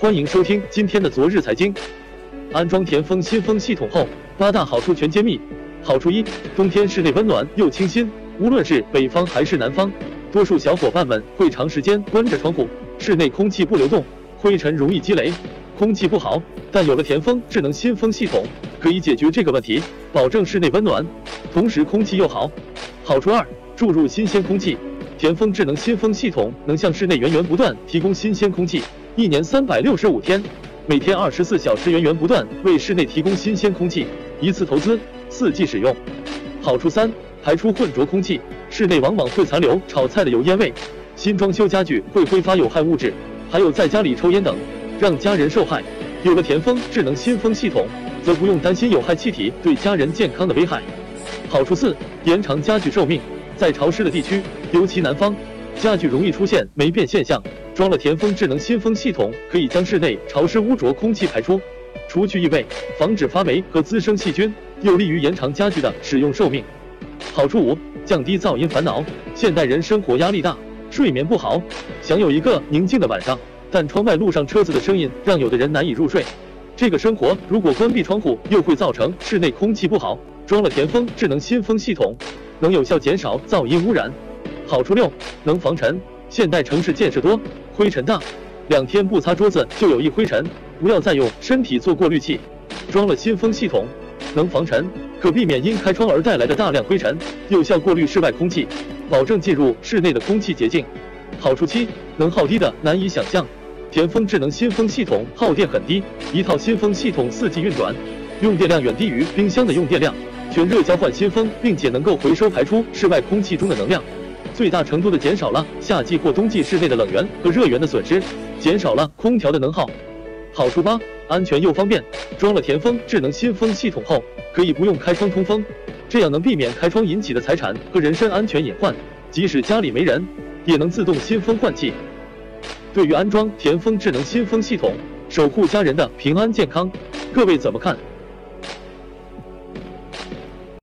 欢迎收听今天的昨日财经。安装田丰新风系统后，八大好处全揭秘。好处一：冬天室内温暖又清新，无论是北方还是南方，多数小伙伴们会长时间关着窗户，室内空气不流动，灰尘容易积累，空气不好。但有了田丰智能新风系统，可以解决这个问题，保证室内温暖，同时空气又好。好处二：注入新鲜空气。田丰智能新风系统能向室内源源不断提供新鲜空气。一年三百六十五天，每天二十四小时，源源不断为室内提供新鲜空气，一次投资，四季使用。好处三：排出混浊空气，室内往往会残留炒菜的油烟味，新装修家具会挥发有害物质，还有在家里抽烟等，让家人受害。有了田丰智能新风系统，则不用担心有害气体对家人健康的危害。好处四：延长家具寿命，在潮湿的地区，尤其南方。家具容易出现霉变现象，装了田丰智能新风系统，可以将室内潮湿污浊空气排出，除去异味，防止发霉和滋生细菌，有利于延长家具的使用寿命。好处五：降低噪音烦恼。现代人生活压力大，睡眠不好，想有一个宁静的晚上，但窗外路上车子的声音让有的人难以入睡。这个生活如果关闭窗户，又会造成室内空气不好。装了田丰智能新风系统，能有效减少噪音污染。好处六，能防尘。现代城市建设多，灰尘大，两天不擦桌子就有一灰尘，不要再用身体做过滤器。装了新风系统，能防尘，可避免因开窗而带来的大量灰尘，有效过滤室外空气，保证进入室内的空气洁净。好处七，能耗低的难以想象。田丰智能新风系统耗电很低，一套新风系统四季运转，用电量远低于冰箱的用电量，全热交换新风，并且能够回收排出室外空气中的能量。最大程度的减少了夏季或冬季室内的冷源和热源的损失，减少了空调的能耗。好处八，安全又方便。装了田丰智能新风系统后，可以不用开窗通风，这样能避免开窗引起的财产和人身安全隐患。即使家里没人，也能自动新风换气。对于安装田丰智能新风系统，守护家人的平安健康，各位怎么看？